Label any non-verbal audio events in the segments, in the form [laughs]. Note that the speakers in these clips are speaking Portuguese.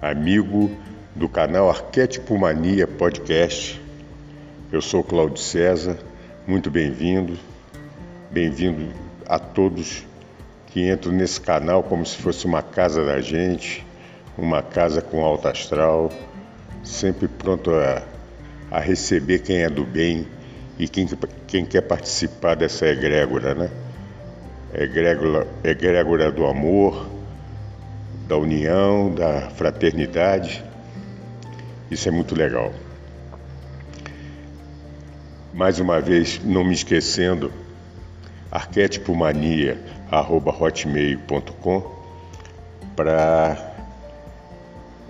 amigo do canal Arquétipo Mania Podcast. Eu sou Cláudio César, muito bem-vindo. Bem-vindo a todos que entram nesse canal como se fosse uma casa da gente, uma casa com alto astral, sempre pronto a, a receber quem é do bem e quem, quem quer participar dessa egrégora, né? Egrégora, egrégora do amor, da união, da fraternidade. Isso é muito legal. Mais uma vez, não me esquecendo, arquétipomania.hotmail.com para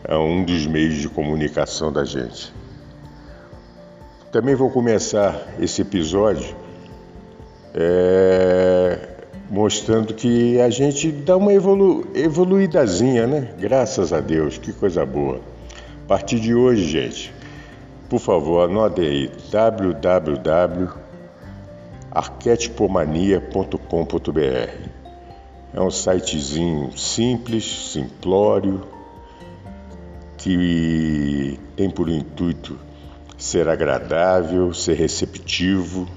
é um dos meios de comunicação da gente. Também vou começar esse episódio é, mostrando que a gente dá uma evolu evoluídazinha, né? Graças a Deus, que coisa boa. A partir de hoje, gente, por favor, anote aí www.arquetipomania.com.br. É um sitezinho simples, simplório, que tem por intuito ser agradável, ser receptivo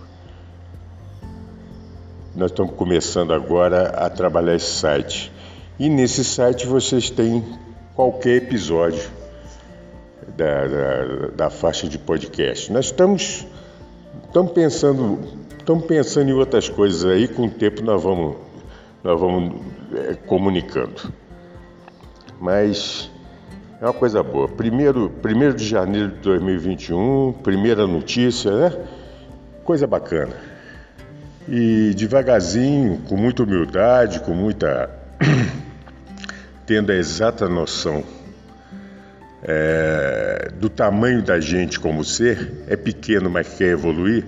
nós estamos começando agora a trabalhar esse site. E nesse site vocês têm qualquer episódio da, da, da faixa de podcast. Nós estamos, estamos pensando, estamos pensando em outras coisas aí, com o tempo nós vamos, nós vamos é, comunicando. Mas é uma coisa boa. Primeiro, primeiro de janeiro de 2021, primeira notícia, né? Coisa bacana e devagarzinho, com muita humildade, com muita. [clears throat] tendo a exata noção é, do tamanho da gente como ser, é pequeno, mas quer evoluir,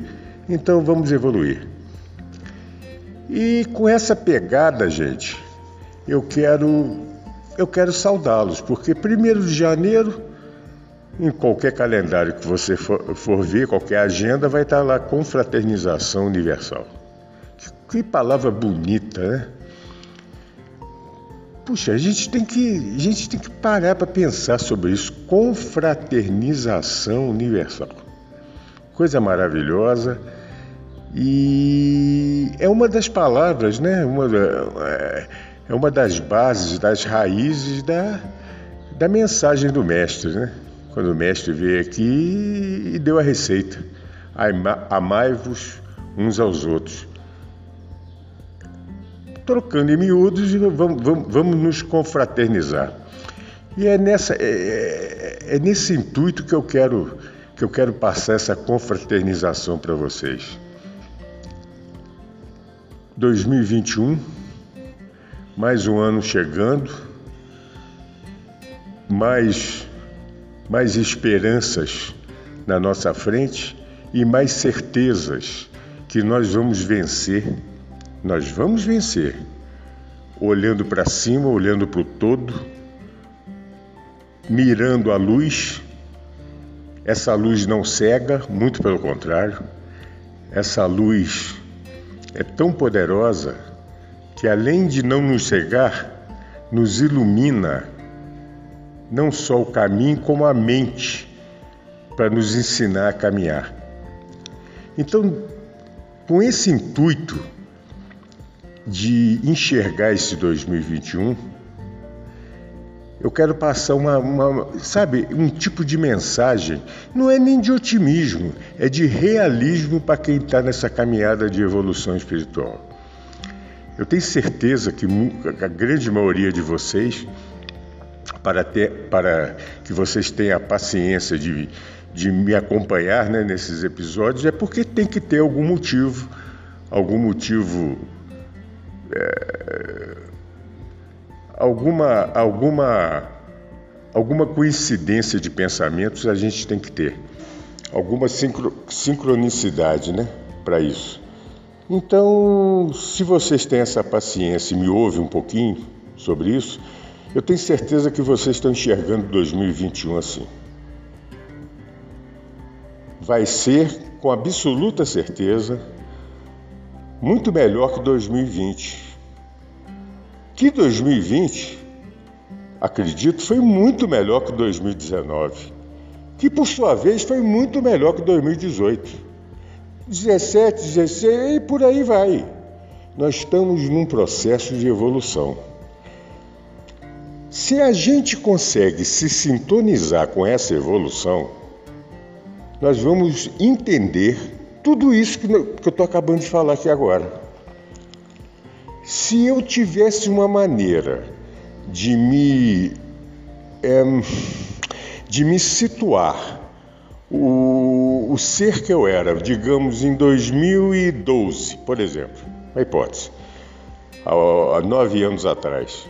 então vamos evoluir. E com essa pegada, gente, eu quero eu quero saudá-los, porque primeiro de janeiro, em qualquer calendário que você for, for ver, qualquer agenda, vai estar lá confraternização universal. Que palavra bonita, né? Puxa, a gente tem que, a gente tem que parar para pensar sobre isso. Confraternização universal. Coisa maravilhosa. E é uma das palavras, né? Uma, é, é uma das bases, das raízes da, da mensagem do mestre, né? Quando o mestre veio aqui e deu a receita. Amai-vos uns aos outros trocando em miúdos e vamos, vamos, vamos nos confraternizar. E é, nessa, é, é, é nesse intuito que eu quero que eu quero passar essa confraternização para vocês. 2021, mais um ano chegando, mais, mais esperanças na nossa frente e mais certezas que nós vamos vencer nós vamos vencer, olhando para cima, olhando para o todo, mirando a luz. Essa luz não cega, muito pelo contrário. Essa luz é tão poderosa que, além de não nos cegar, nos ilumina não só o caminho, como a mente, para nos ensinar a caminhar. Então, com esse intuito, de enxergar esse 2021, eu quero passar uma, uma, sabe, um tipo de mensagem, não é nem de otimismo, é de realismo para quem está nessa caminhada de evolução espiritual. Eu tenho certeza que a grande maioria de vocês, para, ter, para que vocês tenham a paciência de, de me acompanhar né, nesses episódios, é porque tem que ter algum motivo, algum motivo é, alguma, alguma alguma coincidência de pensamentos a gente tem que ter, alguma sincro, sincronicidade, né, para isso. Então, se vocês têm essa paciência e me ouvem um pouquinho sobre isso, eu tenho certeza que vocês estão enxergando 2021 assim. Vai ser, com absoluta certeza, muito melhor que 2020. Que 2020, acredito, foi muito melhor que 2019. Que por sua vez foi muito melhor que 2018. 17, 16 e por aí vai. Nós estamos num processo de evolução. Se a gente consegue se sintonizar com essa evolução, nós vamos entender tudo isso que eu estou acabando de falar aqui agora. Se eu tivesse uma maneira de me, é, de me situar o, o ser que eu era, digamos, em 2012, por exemplo, uma hipótese, há, há nove anos atrás,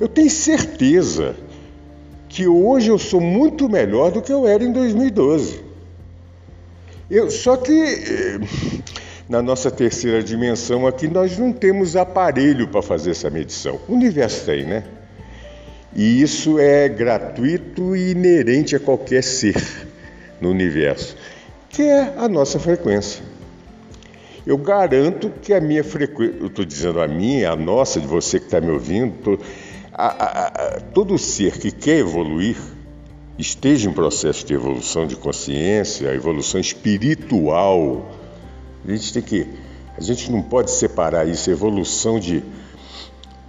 eu tenho certeza que hoje eu sou muito melhor do que eu era em 2012. Eu, só que eh, na nossa terceira dimensão aqui nós não temos aparelho para fazer essa medição. O universo tem, né? E isso é gratuito e inerente a qualquer ser no universo, que é a nossa frequência. Eu garanto que a minha frequência, eu estou dizendo a minha, a nossa, de você que está me ouvindo, tô, a, a, a, todo ser que quer evoluir, esteja em processo de evolução de consciência, evolução espiritual, a gente tem que, a gente não pode separar isso, evolução de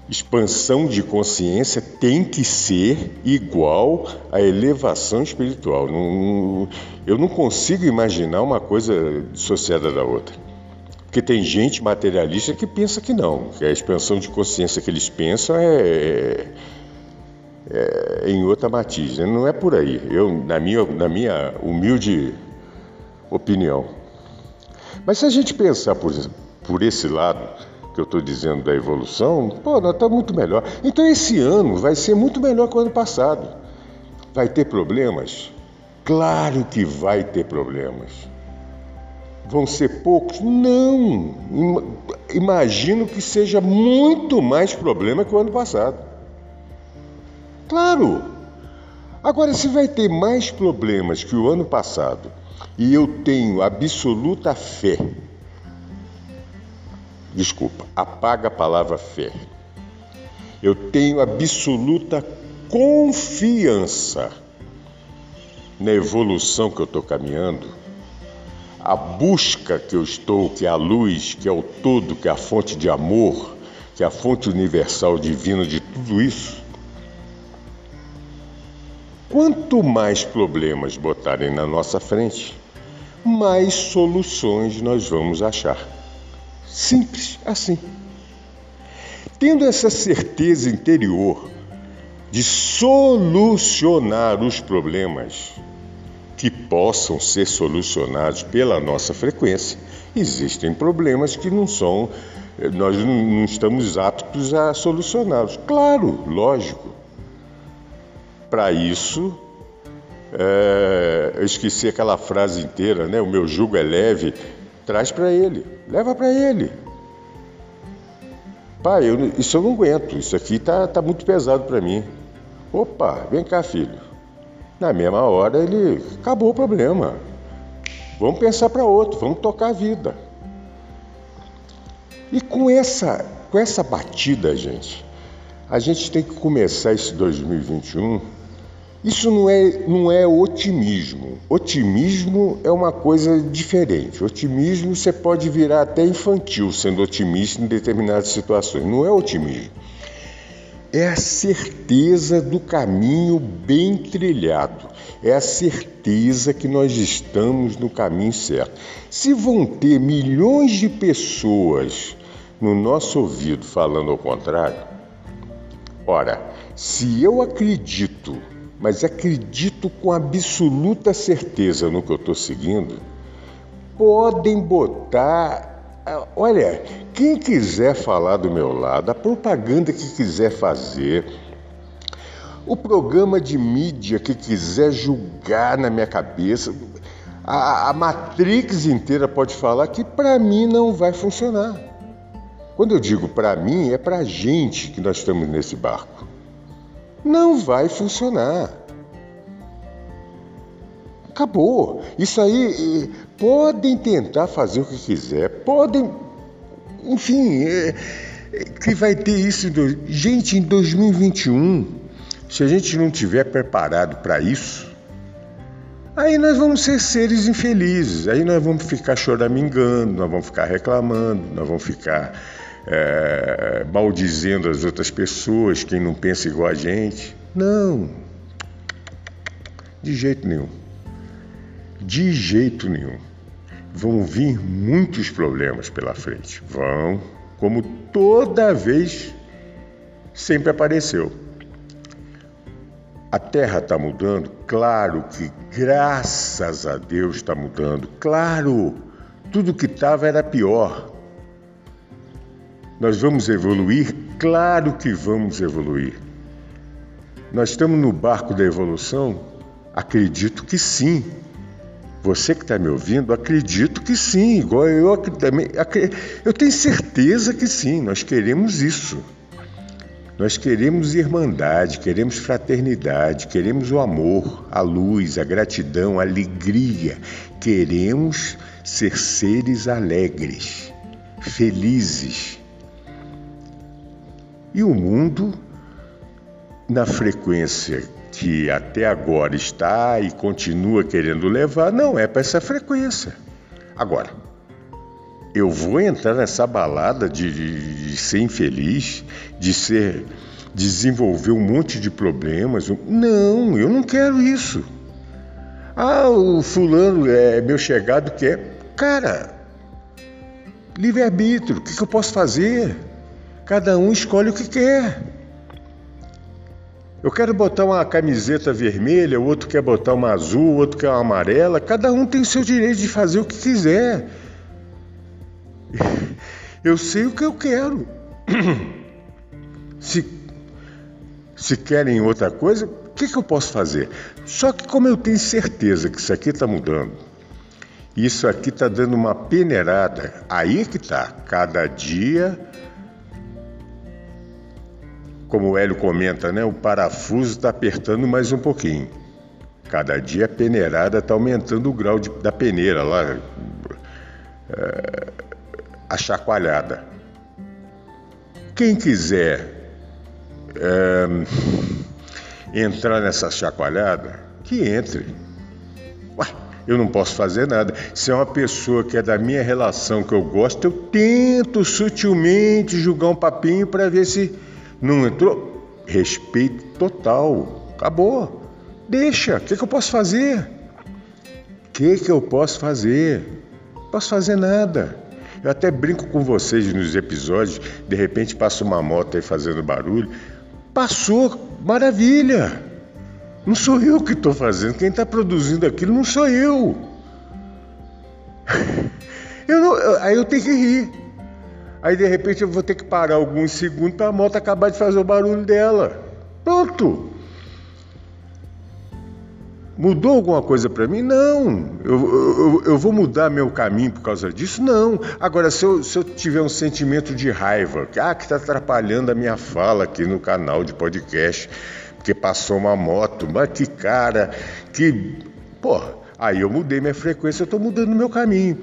expansão de consciência tem que ser igual à elevação espiritual. Não, eu não consigo imaginar uma coisa dissociada da outra. Porque tem gente materialista que pensa que não, que a expansão de consciência que eles pensam é, é, em outra matiz. Né? Não é por aí. Eu, na minha, na minha humilde opinião. Mas se a gente pensar por, por esse lado, que eu estou dizendo da evolução, pô, nós estamos muito melhor. Então esse ano vai ser muito melhor que o ano passado. Vai ter problemas? Claro que vai ter problemas. Vão ser poucos? Não. Imagino que seja muito mais problema que o ano passado. Claro. Agora, se vai ter mais problemas que o ano passado, e eu tenho absoluta fé desculpa, apaga a palavra fé. Eu tenho absoluta confiança na evolução que eu estou caminhando, a busca que eu estou, que é a luz, que é o todo, que é a fonte de amor, que é a fonte universal divina de tudo isso. Quanto mais problemas botarem na nossa frente, mais soluções nós vamos achar. Simples assim. Tendo essa certeza interior de solucionar os problemas que possam ser solucionados pela nossa frequência, existem problemas que não são, nós não estamos aptos a solucioná-los. Claro, lógico. Para isso, é, eu esqueci aquela frase inteira, né? O meu jugo é leve Traz para ele, leva para ele. Pai, eu, isso eu não aguento, isso aqui tá, tá muito pesado para mim. Opa, vem cá, filho. Na mesma hora ele acabou o problema. Vamos pensar para outro, vamos tocar a vida. E com essa, com essa batida, gente, a gente tem que começar esse 2021 isso não é, não é otimismo. Otimismo é uma coisa diferente. Otimismo você pode virar até infantil sendo otimista em determinadas situações. Não é otimismo. É a certeza do caminho bem trilhado. É a certeza que nós estamos no caminho certo. Se vão ter milhões de pessoas no nosso ouvido falando ao contrário, ora, se eu acredito mas acredito com absoluta certeza no que eu estou seguindo, podem botar. Olha, quem quiser falar do meu lado, a propaganda que quiser fazer, o programa de mídia que quiser julgar na minha cabeça, a, a Matrix inteira pode falar que para mim não vai funcionar. Quando eu digo para mim, é para a gente que nós estamos nesse barco. Não vai funcionar. Acabou. Isso aí, podem tentar fazer o que quiser, podem. Enfim, é, é, que vai ter isso. Gente, em 2021, se a gente não tiver preparado para isso, aí nós vamos ser seres infelizes, aí nós vamos ficar choramingando, nós vamos ficar reclamando, nós vamos ficar é, maldizendo as outras pessoas, quem não pensa igual a gente. Não, de jeito nenhum. De jeito nenhum. Vão vir muitos problemas pela frente. Vão, como toda vez sempre apareceu. A Terra está mudando? Claro que, graças a Deus, está mudando. Claro, tudo que estava era pior. Nós vamos evoluir? Claro que vamos evoluir. Nós estamos no barco da evolução? Acredito que sim. Você que está me ouvindo, acredito que sim, igual eu também. Eu tenho certeza que sim, nós queremos isso. Nós queremos irmandade, queremos fraternidade, queremos o amor, a luz, a gratidão, a alegria. Queremos ser seres alegres, felizes. E o mundo, na frequência que até agora está e continua querendo levar, não é para essa frequência. Agora, eu vou entrar nessa balada de, de, de, ser infeliz, de ser desenvolver um monte de problemas. Não, eu não quero isso. Ah, o fulano é meu chegado quer. Cara, livre-arbítrio, o que, que eu posso fazer? Cada um escolhe o que quer. Eu quero botar uma camiseta vermelha, o outro quer botar uma azul, o outro quer uma amarela. Cada um tem o seu direito de fazer o que quiser. Eu sei o que eu quero. Se, se querem outra coisa, o que, que eu posso fazer? Só que, como eu tenho certeza que isso aqui está mudando, isso aqui está dando uma peneirada, aí que está. Cada dia como o Hélio comenta, né, o parafuso está apertando mais um pouquinho. Cada dia a peneirada está aumentando o grau de, da peneira lá, é, a chacoalhada. Quem quiser é, entrar nessa chacoalhada, que entre. Ué, eu não posso fazer nada. Se é uma pessoa que é da minha relação que eu gosto, eu tento sutilmente julgar um papinho para ver se não entrou? Respeito total. Acabou. Deixa. O que, que eu posso fazer? O que, que eu posso fazer? Não posso fazer nada. Eu até brinco com vocês nos episódios, de repente passa uma moto aí fazendo barulho. Passou, maravilha! Não sou eu que estou fazendo, quem está produzindo aquilo não sou eu. [laughs] eu não, aí eu tenho que rir. Aí de repente eu vou ter que parar alguns segundos para a moto acabar de fazer o barulho dela. Pronto. Mudou alguma coisa para mim? Não. Eu, eu, eu, vou mudar meu caminho por causa disso? Não. Agora, se eu, se eu tiver um sentimento de raiva, que ah, está atrapalhando a minha fala aqui no canal de podcast, porque passou uma moto, mas que cara, que. Pô, aí eu mudei minha frequência, eu estou mudando meu caminho.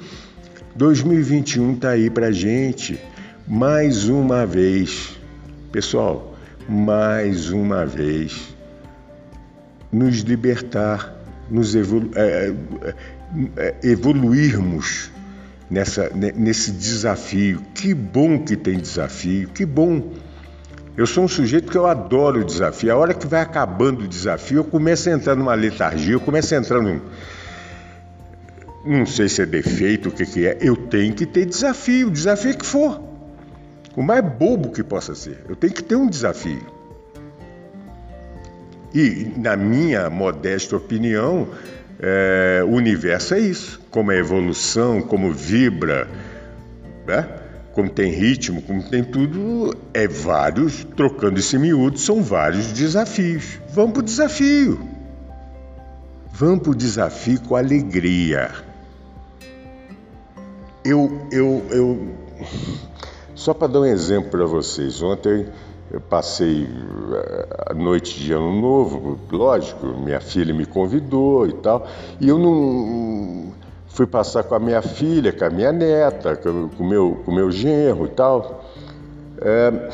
2021 está aí para gente mais uma vez, pessoal, mais uma vez, nos libertar, nos evolu é, é, é, evoluirmos nessa, nesse desafio. Que bom que tem desafio, que bom. Eu sou um sujeito que eu adoro o desafio. A hora que vai acabando o desafio, eu começo a entrar numa letargia, eu começo a entrar num. Não sei se é defeito, o que, que é. Eu tenho que ter desafio, desafio que for o mais bobo que possa ser. Eu tenho que ter um desafio. E, na minha modesta opinião, é, o universo é isso. Como é evolução, como vibra. Né? como tem ritmo, como tem tudo, é vários, trocando esse miúdo, são vários desafios. Vamos para o desafio. Vamos para o desafio com alegria. Eu, eu, eu, só para dar um exemplo para vocês, ontem eu passei eh, a noite de ano novo, lógico, minha filha me convidou e tal, e eu não fui passar com a minha filha, com a minha neta, com o meu, com meu genro e tal. É,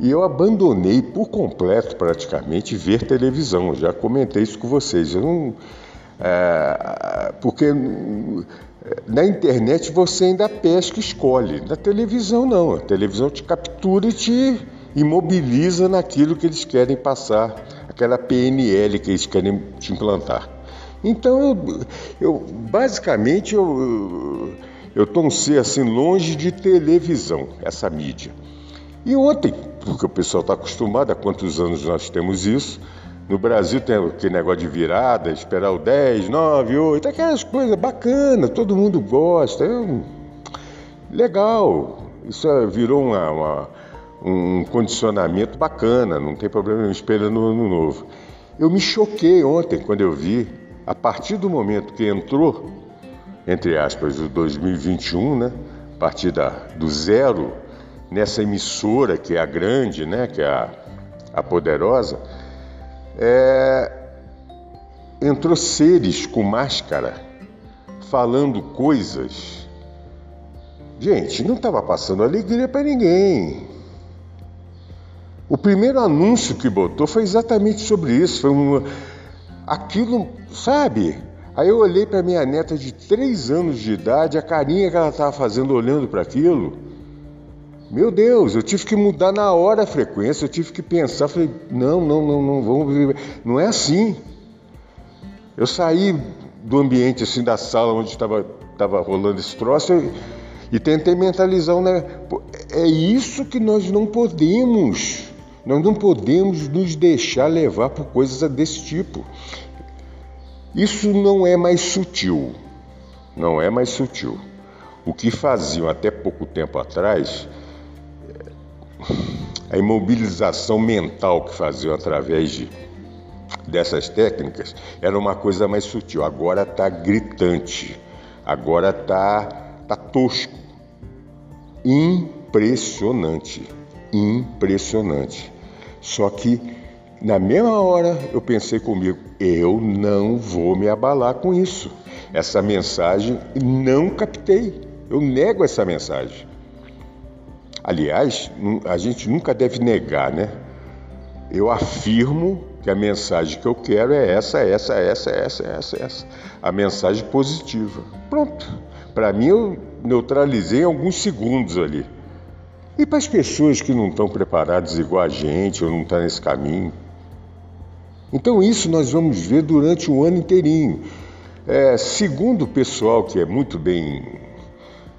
e eu abandonei por completo, praticamente, ver televisão. já comentei isso com vocês. Eu não, é, porque na internet você ainda pesca e escolhe. Na televisão, não. A televisão te captura e te imobiliza naquilo que eles querem passar, aquela PNL que eles querem te implantar. Então, eu, eu basicamente, eu estou um ser assim longe de televisão, essa mídia. E ontem, porque o pessoal está acostumado, há quantos anos nós temos isso, no Brasil tem aquele negócio de virada, esperar o 10, 9, 8, aquelas coisas bacanas, todo mundo gosta. Eu, legal, isso é, virou uma, uma, um condicionamento bacana, não tem problema esperando o ano novo. Eu me choquei ontem quando eu vi a partir do momento que entrou, entre aspas, o 2021, né, a partir da, do zero, nessa emissora que é a grande, né, que é a, a poderosa, é, entrou seres com máscara falando coisas. Gente, não estava passando alegria para ninguém. O primeiro anúncio que botou foi exatamente sobre isso. Foi um, aquilo, sabe? Aí eu olhei para minha neta de três anos de idade, a carinha que ela estava fazendo olhando para aquilo. Meu Deus, eu tive que mudar na hora a frequência, eu tive que pensar, falei, não, não, não, não, vamos. Não é assim. Eu saí do ambiente assim da sala onde estava tava rolando esse troço e, e tentei mentalizar, né? É isso que nós não podemos. Nós não podemos nos deixar levar por coisas desse tipo. Isso não é mais sutil. Não é mais sutil. O que faziam até pouco tempo atrás, a imobilização mental que faziam através de, dessas técnicas, era uma coisa mais sutil. Agora está gritante. Agora está tá tosco. Impressionante impressionante. Só que na mesma hora eu pensei comigo, eu não vou me abalar com isso. Essa mensagem não captei. Eu nego essa mensagem. Aliás, a gente nunca deve negar, né? Eu afirmo que a mensagem que eu quero é essa, essa, essa, essa, essa, essa. A mensagem positiva. Pronto. Para mim, eu neutralizei em alguns segundos ali. E para as pessoas que não estão preparadas igual a gente ou não estão nesse caminho? Então, isso nós vamos ver durante o ano inteirinho. É, segundo o pessoal que é muito bem.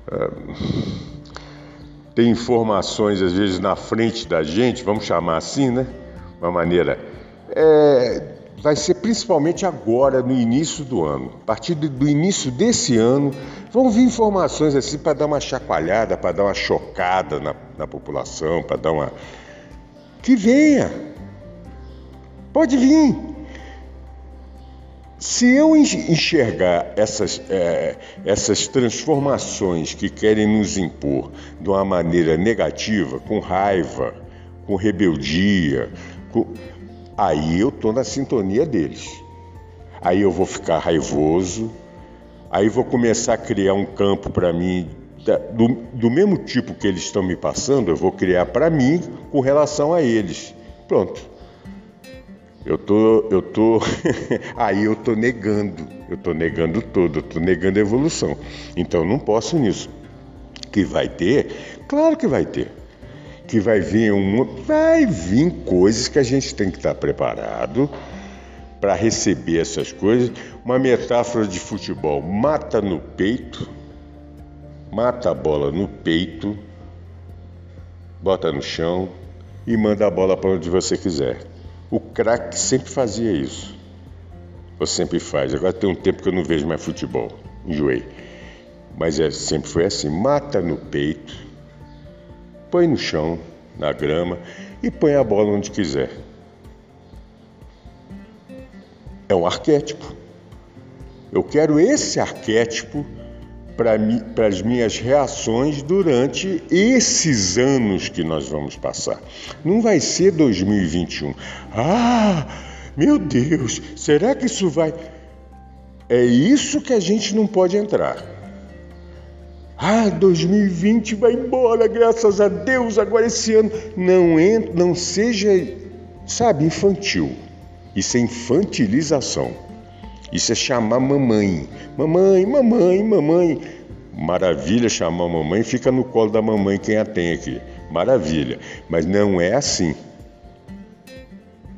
Uh, tem informações às vezes na frente da gente, vamos chamar assim, né? Uma maneira. É, vai ser principalmente agora, no início do ano. A partir do início desse ano, vão vir informações assim para dar uma chacoalhada, para dar uma chocada na, na população, para dar uma. Que venha! Pode vir! Se eu enxergar essas, é, essas transformações que querem nos impor de uma maneira negativa, com raiva, com rebeldia, com aí eu estou na sintonia deles. Aí eu vou ficar raivoso, aí vou começar a criar um campo para mim do, do, mesmo tipo que eles estão me passando, eu vou criar para mim com relação a eles. Pronto. Eu tô, eu tô, [laughs] aí eu tô negando, eu tô negando tudo, eu tô negando a evolução. Então não posso nisso. Que vai ter, claro que vai ter que vai vir um, vai vir coisas que a gente tem que estar preparado para receber essas coisas. Uma metáfora de futebol: mata no peito, mata a bola no peito, bota no chão e manda a bola para onde você quiser. O craque sempre fazia isso. Ou sempre faz. Agora tem um tempo que eu não vejo mais futebol. Enjoei. mas é, sempre foi assim: mata no peito, põe no chão, na grama e põe a bola onde quiser. É um arquétipo. Eu quero esse arquétipo para as minhas reações durante esses anos que nós vamos passar. Não vai ser 2021. Ah, meu Deus, será que isso vai. É isso que a gente não pode entrar. Ah, 2020 vai embora, graças a Deus, agora esse ano. Não, entra, não seja, sabe, infantil. Isso é infantilização. Isso é chamar mamãe. Mamãe, mamãe, mamãe. Maravilha chamar mamãe, fica no colo da mamãe quem a tem aqui. Maravilha. Mas não é assim.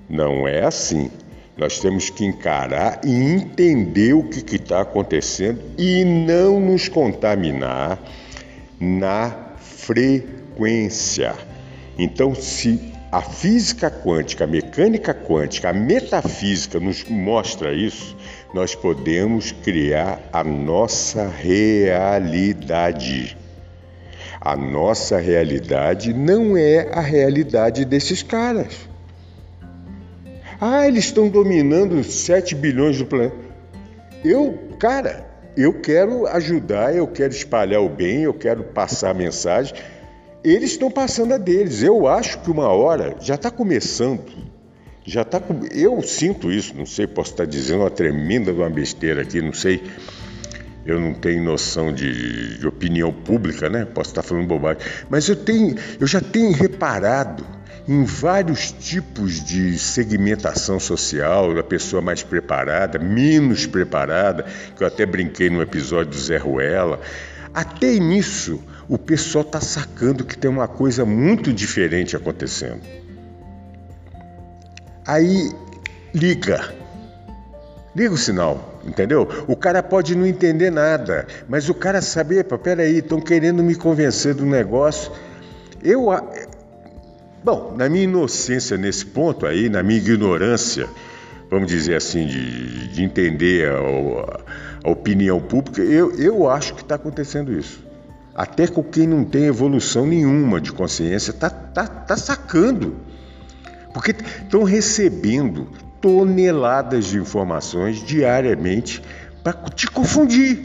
Não é assim. Nós temos que encarar e entender o que está acontecendo e não nos contaminar na frequência. Então, se a física quântica, a mecânica quântica, a metafísica nos mostra isso, nós podemos criar a nossa realidade. A nossa realidade não é a realidade desses caras. Ah, eles estão dominando 7 bilhões do planeta. Eu, cara, eu quero ajudar, eu quero espalhar o bem, eu quero passar a mensagem eles estão passando a deles. Eu acho que uma hora já está começando. Já está. Eu sinto isso, não sei, posso estar dizendo uma tremenda uma besteira aqui, não sei. Eu não tenho noção de, de opinião pública, né? Posso estar falando bobagem. Mas eu tenho, eu já tenho reparado em vários tipos de segmentação social, da pessoa mais preparada, menos preparada, que eu até brinquei no episódio do Zé Ruela. Até nisso, o pessoal está sacando que tem uma coisa muito diferente acontecendo. Aí liga, liga o sinal, entendeu? O cara pode não entender nada, mas o cara sabe, epa, peraí, estão querendo me convencer do negócio. Eu, bom, na minha inocência nesse ponto aí, na minha ignorância, vamos dizer assim, de, de entender a, a, opinião pública, eu, eu acho que está acontecendo isso. Até com quem não tem evolução nenhuma de consciência está tá, tá sacando. Porque estão recebendo toneladas de informações diariamente para te confundir.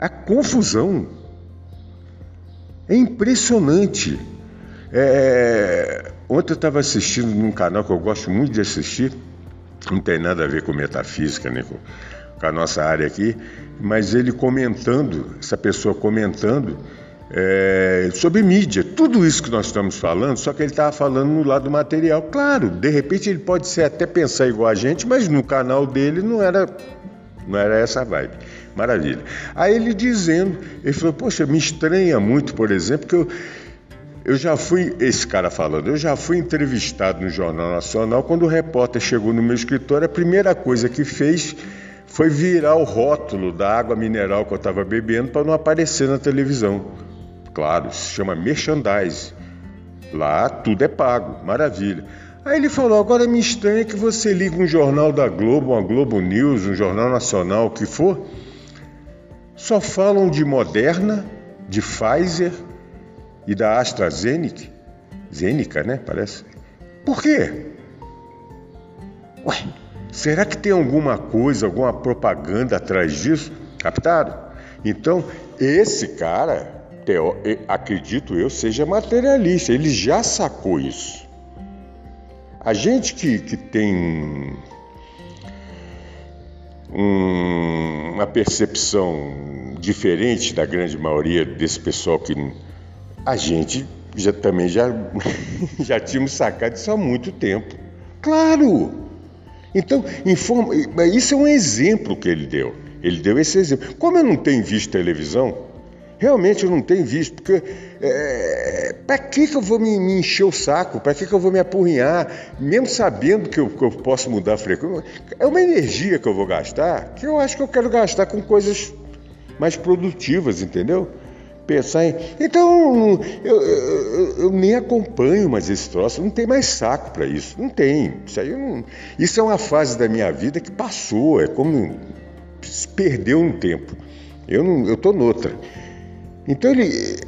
A confusão é impressionante. É... Ontem eu estava assistindo num canal que eu gosto muito de assistir, não tem nada a ver com metafísica, nem com, com a nossa área aqui, mas ele comentando, essa pessoa comentando é, sobre mídia, tudo isso que nós estamos falando, só que ele estava falando no lado material. Claro, de repente ele pode ser até pensar igual a gente, mas no canal dele não era, não era essa vibe. Maravilha. Aí ele dizendo, ele falou, poxa, me estranha muito, por exemplo, que eu, eu já fui, esse cara falando, eu já fui entrevistado no Jornal Nacional, quando o repórter chegou no meu escritório, a primeira coisa que fez foi virar o rótulo da água mineral que eu estava bebendo para não aparecer na televisão. Claro, se chama merchandise. Lá tudo é pago, maravilha. Aí ele falou: agora me estranha que você liga um jornal da Globo, uma Globo News, um jornal nacional, o que for, só falam de Moderna, de Pfizer e da AstraZeneca. Zeneca, né? Parece. Por quê? Ué, Será que tem alguma coisa, alguma propaganda atrás disso? Captaram? Então, esse cara, acredito eu, seja materialista. Ele já sacou isso. A gente que, que tem um, uma percepção diferente da grande maioria desse pessoal que a gente já também já, [laughs] já tínhamos sacado isso há muito tempo. Claro! Então, informa, isso é um exemplo que ele deu. Ele deu esse exemplo. Como eu não tenho visto televisão, realmente eu não tenho visto, porque é, para que, que eu vou me, me encher o saco? Para que, que eu vou me apurrinhar? Mesmo sabendo que eu, que eu posso mudar a frequência, é uma energia que eu vou gastar que eu acho que eu quero gastar com coisas mais produtivas, entendeu? pensar em. Então, eu, eu, eu, nem acompanho mais esse troço, não tem mais saco para isso. Não tem. Isso, aí não... isso é uma fase da minha vida que passou, é como se perdeu um tempo. Eu não, eu noutra. Então ele,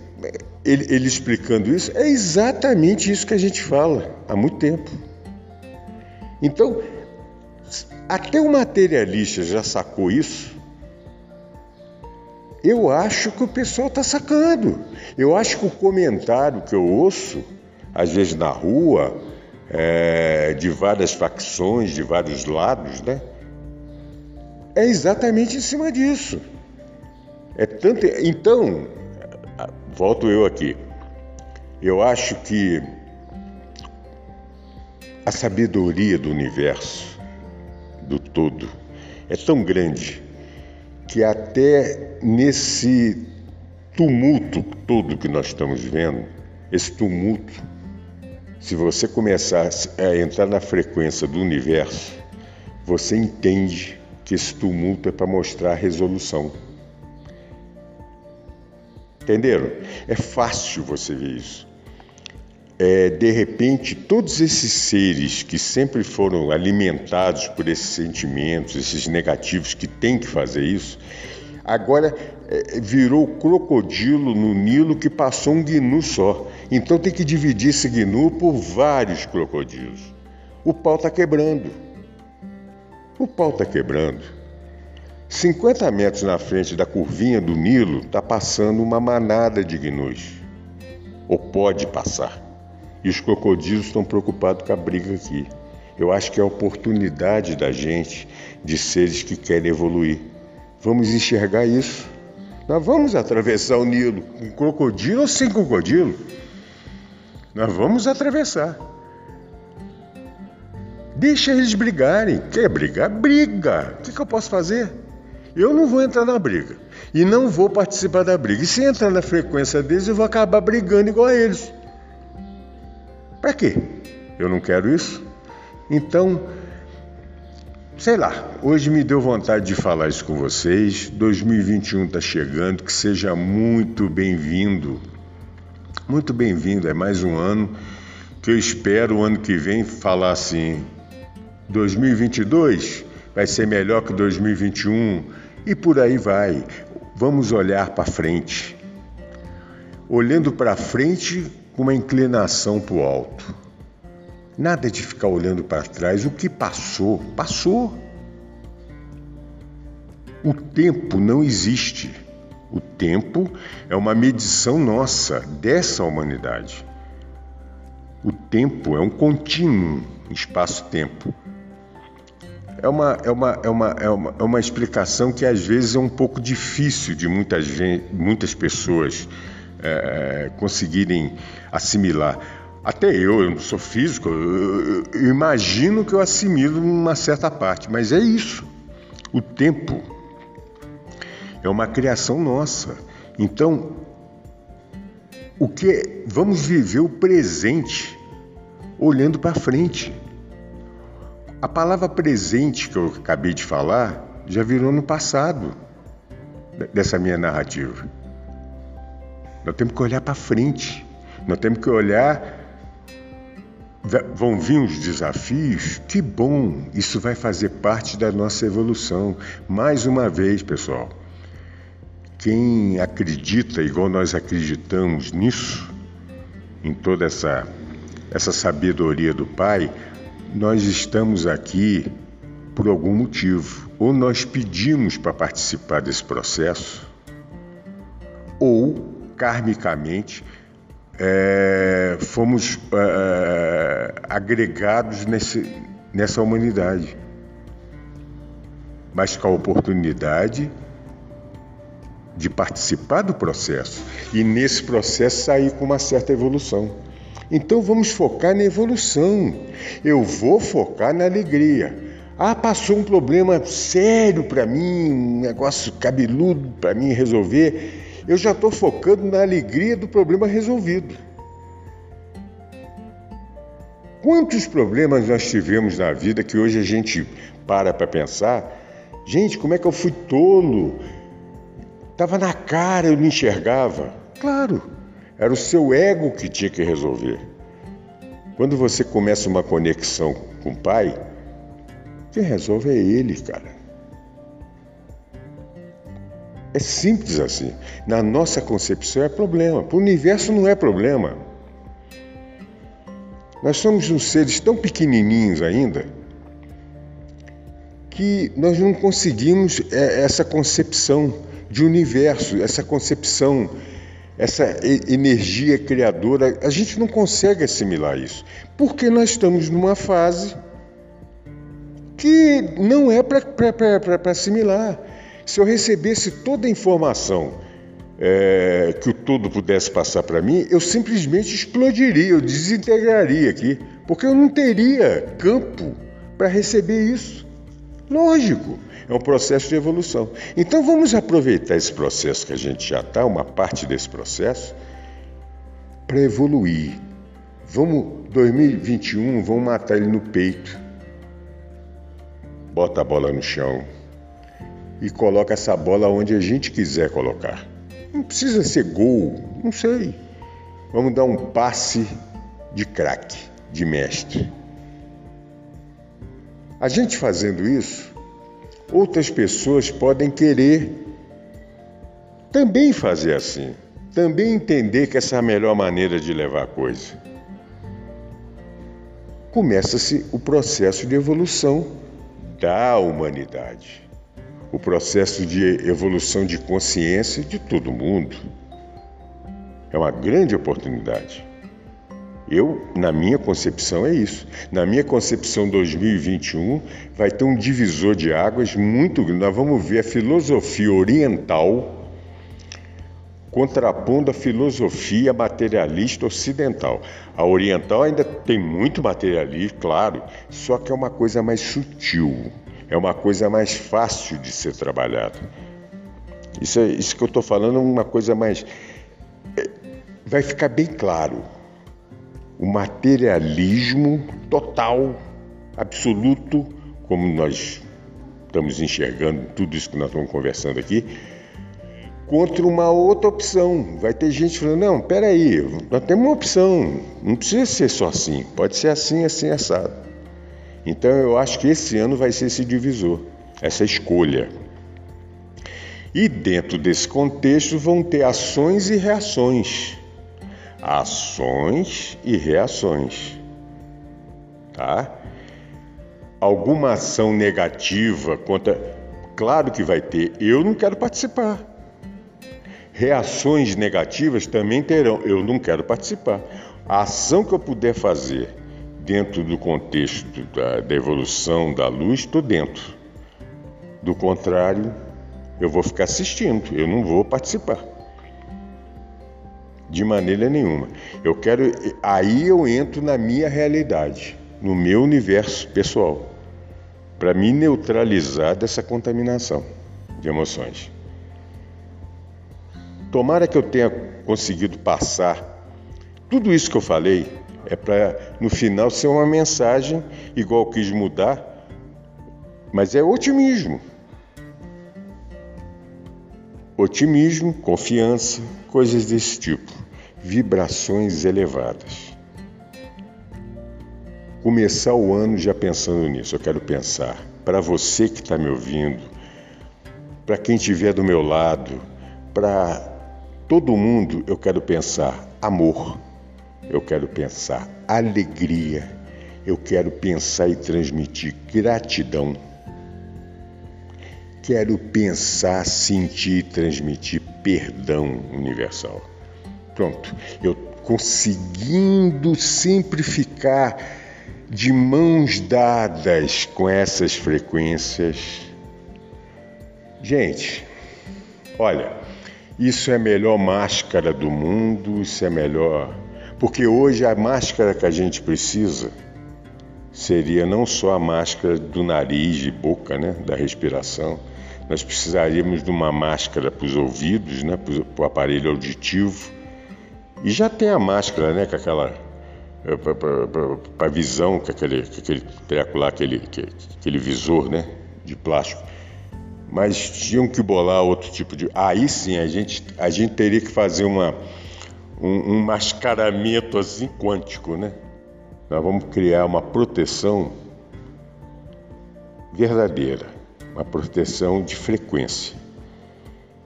ele, ele explicando isso é exatamente isso que a gente fala há muito tempo. Então, até o materialista já sacou isso. Eu acho que o pessoal está sacando. Eu acho que o comentário que eu ouço, às vezes na rua, é, de várias facções, de vários lados, né? É exatamente em cima disso. É tanto, então, volto eu aqui. Eu acho que a sabedoria do universo, do todo, é tão grande que até nesse tumulto todo que nós estamos vendo, esse tumulto, se você começar a entrar na frequência do universo, você entende que esse tumulto é para mostrar a resolução. Entenderam? É fácil você ver isso. É, de repente, todos esses seres que sempre foram alimentados por esses sentimentos, esses negativos que têm que fazer isso, agora é, virou crocodilo no Nilo que passou um gnu só. Então tem que dividir esse gnu por vários crocodilos. O pau está quebrando. O pau está quebrando. 50 metros na frente da curvinha do Nilo está passando uma manada de gnus. Ou pode passar. E os crocodilos estão preocupados com a briga aqui. Eu acho que é a oportunidade da gente, de seres que querem evoluir. Vamos enxergar isso. Nós vamos atravessar o Nilo com crocodilo ou sem crocodilo. Nós vamos atravessar. Deixa eles brigarem. Quer brigar? Briga. O que, que eu posso fazer? Eu não vou entrar na briga e não vou participar da briga. E se entrar na frequência deles, eu vou acabar brigando igual a eles. Para quê? Eu não quero isso. Então, sei lá, hoje me deu vontade de falar isso com vocês. 2021 está chegando, que seja muito bem-vindo. Muito bem-vindo, é mais um ano que eu espero o ano que vem falar assim: 2022 vai ser melhor que 2021 e por aí vai. Vamos olhar para frente. Olhando para frente com uma inclinação para o alto. Nada de ficar olhando para trás. O que passou, passou. O tempo não existe. O tempo é uma medição nossa, dessa humanidade. O tempo é um contínuo espaço-tempo. É uma, é, uma, é, uma, é, uma, é uma explicação que às vezes é um pouco difícil de muitas, muitas pessoas é, conseguirem assimilar. Até eu, eu não sou físico, eu, eu imagino que eu assimilo uma certa parte, mas é isso. O tempo é uma criação nossa. Então, o que vamos viver o presente olhando para frente. A palavra presente que eu acabei de falar já virou no passado dessa minha narrativa. Nós temos que olhar para frente. Nós temos que olhar. Vão vir os desafios? Que bom! Isso vai fazer parte da nossa evolução. Mais uma vez, pessoal, quem acredita igual nós acreditamos nisso, em toda essa, essa sabedoria do Pai, nós estamos aqui por algum motivo. Ou nós pedimos para participar desse processo, ou karmicamente é, fomos é, agregados nesse, nessa humanidade. Mas com a oportunidade de participar do processo e nesse processo sair com uma certa evolução. Então vamos focar na evolução. Eu vou focar na alegria. Ah, passou um problema sério para mim, um negócio cabeludo para mim resolver. Eu já estou focando na alegria do problema resolvido. Quantos problemas nós tivemos na vida que hoje a gente para para pensar? Gente, como é que eu fui tolo? Estava na cara, eu não enxergava. Claro, era o seu ego que tinha que resolver. Quando você começa uma conexão com o Pai, quem resolve é Ele, cara. É simples assim. Na nossa concepção é problema. Para o universo não é problema. Nós somos uns seres tão pequenininhos ainda que nós não conseguimos é, essa concepção de universo, essa concepção, essa energia criadora. A gente não consegue assimilar isso, porque nós estamos numa fase que não é para assimilar. Se eu recebesse toda a informação é, que o todo pudesse passar para mim, eu simplesmente explodiria, eu desintegraria aqui, porque eu não teria campo para receber isso. Lógico, é um processo de evolução. Então vamos aproveitar esse processo que a gente já está, uma parte desse processo, para evoluir. Vamos, 2021, vamos matar ele no peito. Bota a bola no chão e coloca essa bola onde a gente quiser colocar. Não precisa ser gol, não sei. Vamos dar um passe de craque, de mestre. A gente fazendo isso, outras pessoas podem querer também fazer assim, também entender que essa é a melhor maneira de levar a coisa. Começa-se o processo de evolução da humanidade o processo de evolução de consciência de todo mundo. É uma grande oportunidade. Eu, na minha concepção, é isso. Na minha concepção, 2021 vai ter um divisor de águas muito grande. Nós vamos ver a filosofia oriental contrapondo a filosofia materialista ocidental. A oriental ainda tem muito materialismo, claro, só que é uma coisa mais sutil é uma coisa mais fácil de ser trabalhada. Isso, é, isso que eu estou falando é uma coisa mais. É, vai ficar bem claro. O materialismo total, absoluto, como nós estamos enxergando tudo isso que nós estamos conversando aqui, contra uma outra opção. Vai ter gente falando: não, peraí, nós temos uma opção, não precisa ser só assim, pode ser assim, assim, assado. Então eu acho que esse ano vai ser esse divisor, essa escolha. E dentro desse contexto vão ter ações e reações. Ações e reações. Tá? Alguma ação negativa contra. Claro que vai ter, eu não quero participar. Reações negativas também terão, eu não quero participar. A ação que eu puder fazer dentro do contexto da, da evolução da luz, estou dentro. Do contrário, eu vou ficar assistindo, eu não vou participar. De maneira nenhuma. Eu quero. Aí eu entro na minha realidade, no meu universo pessoal, para me neutralizar dessa contaminação de emoções. Tomara que eu tenha conseguido passar tudo isso que eu falei é para no final ser uma mensagem igual quis mudar, mas é otimismo. Otimismo, confiança, coisas desse tipo, vibrações elevadas. Começar o ano já pensando nisso, eu quero pensar para você que está me ouvindo, para quem estiver do meu lado, para todo mundo, eu quero pensar amor eu quero pensar alegria, eu quero pensar e transmitir gratidão. Quero pensar, sentir transmitir perdão universal. Pronto, eu conseguindo sempre ficar de mãos dadas com essas frequências. Gente, olha, isso é a melhor máscara do mundo, isso é melhor porque hoje a máscara que a gente precisa seria não só a máscara do nariz e boca, né, da respiração. Nós precisaríamos de uma máscara para os ouvidos, né, para o aparelho auditivo. E já tem a máscara, né, com aquela eh, para visão, com aquele, com aquele treco lá, aquele, aquele visor, né, de plástico. Mas tinham que bolar outro tipo de. Aí sim, a gente, a gente teria que fazer uma um, um mascaramento assim quântico, né? Nós vamos criar uma proteção verdadeira, uma proteção de frequência.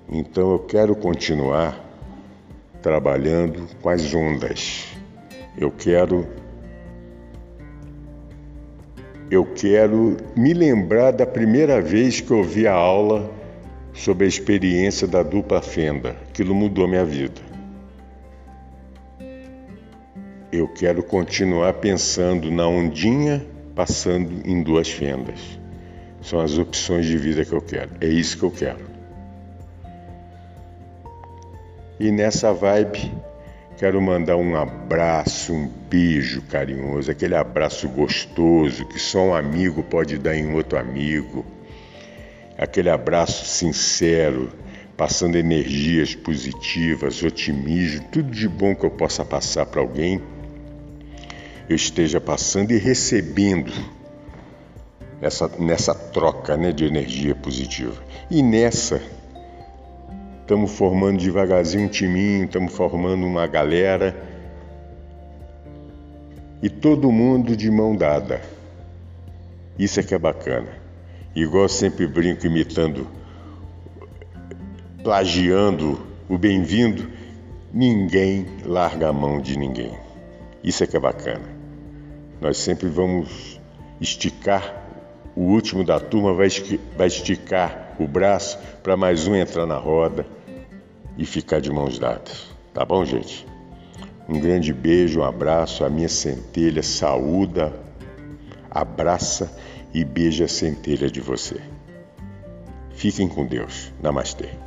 Então eu quero continuar trabalhando com as ondas. Eu quero eu quero me lembrar da primeira vez que eu vi a aula sobre a experiência da dupla fenda. Aquilo mudou minha vida. Eu quero continuar pensando na ondinha passando em duas fendas. São as opções de vida que eu quero. É isso que eu quero. E nessa vibe, quero mandar um abraço, um beijo carinhoso, aquele abraço gostoso que só um amigo pode dar em outro amigo. Aquele abraço sincero, passando energias positivas, otimismo, tudo de bom que eu possa passar para alguém, eu esteja passando e recebendo nessa, nessa troca né, de energia positiva. E nessa Estamos formando devagarzinho um timinho, estamos formando uma galera. E todo mundo de mão dada. Isso é que é bacana. Igual eu sempre brinco imitando, plagiando o bem-vindo, ninguém larga a mão de ninguém. Isso é que é bacana. Nós sempre vamos esticar, o último da turma vai esticar o braço para mais um entrar na roda e ficar de mãos dadas. Tá bom, gente? Um grande beijo, um abraço. A minha centelha saúda, abraça e beija a centelha de você. Fiquem com Deus. Namastê.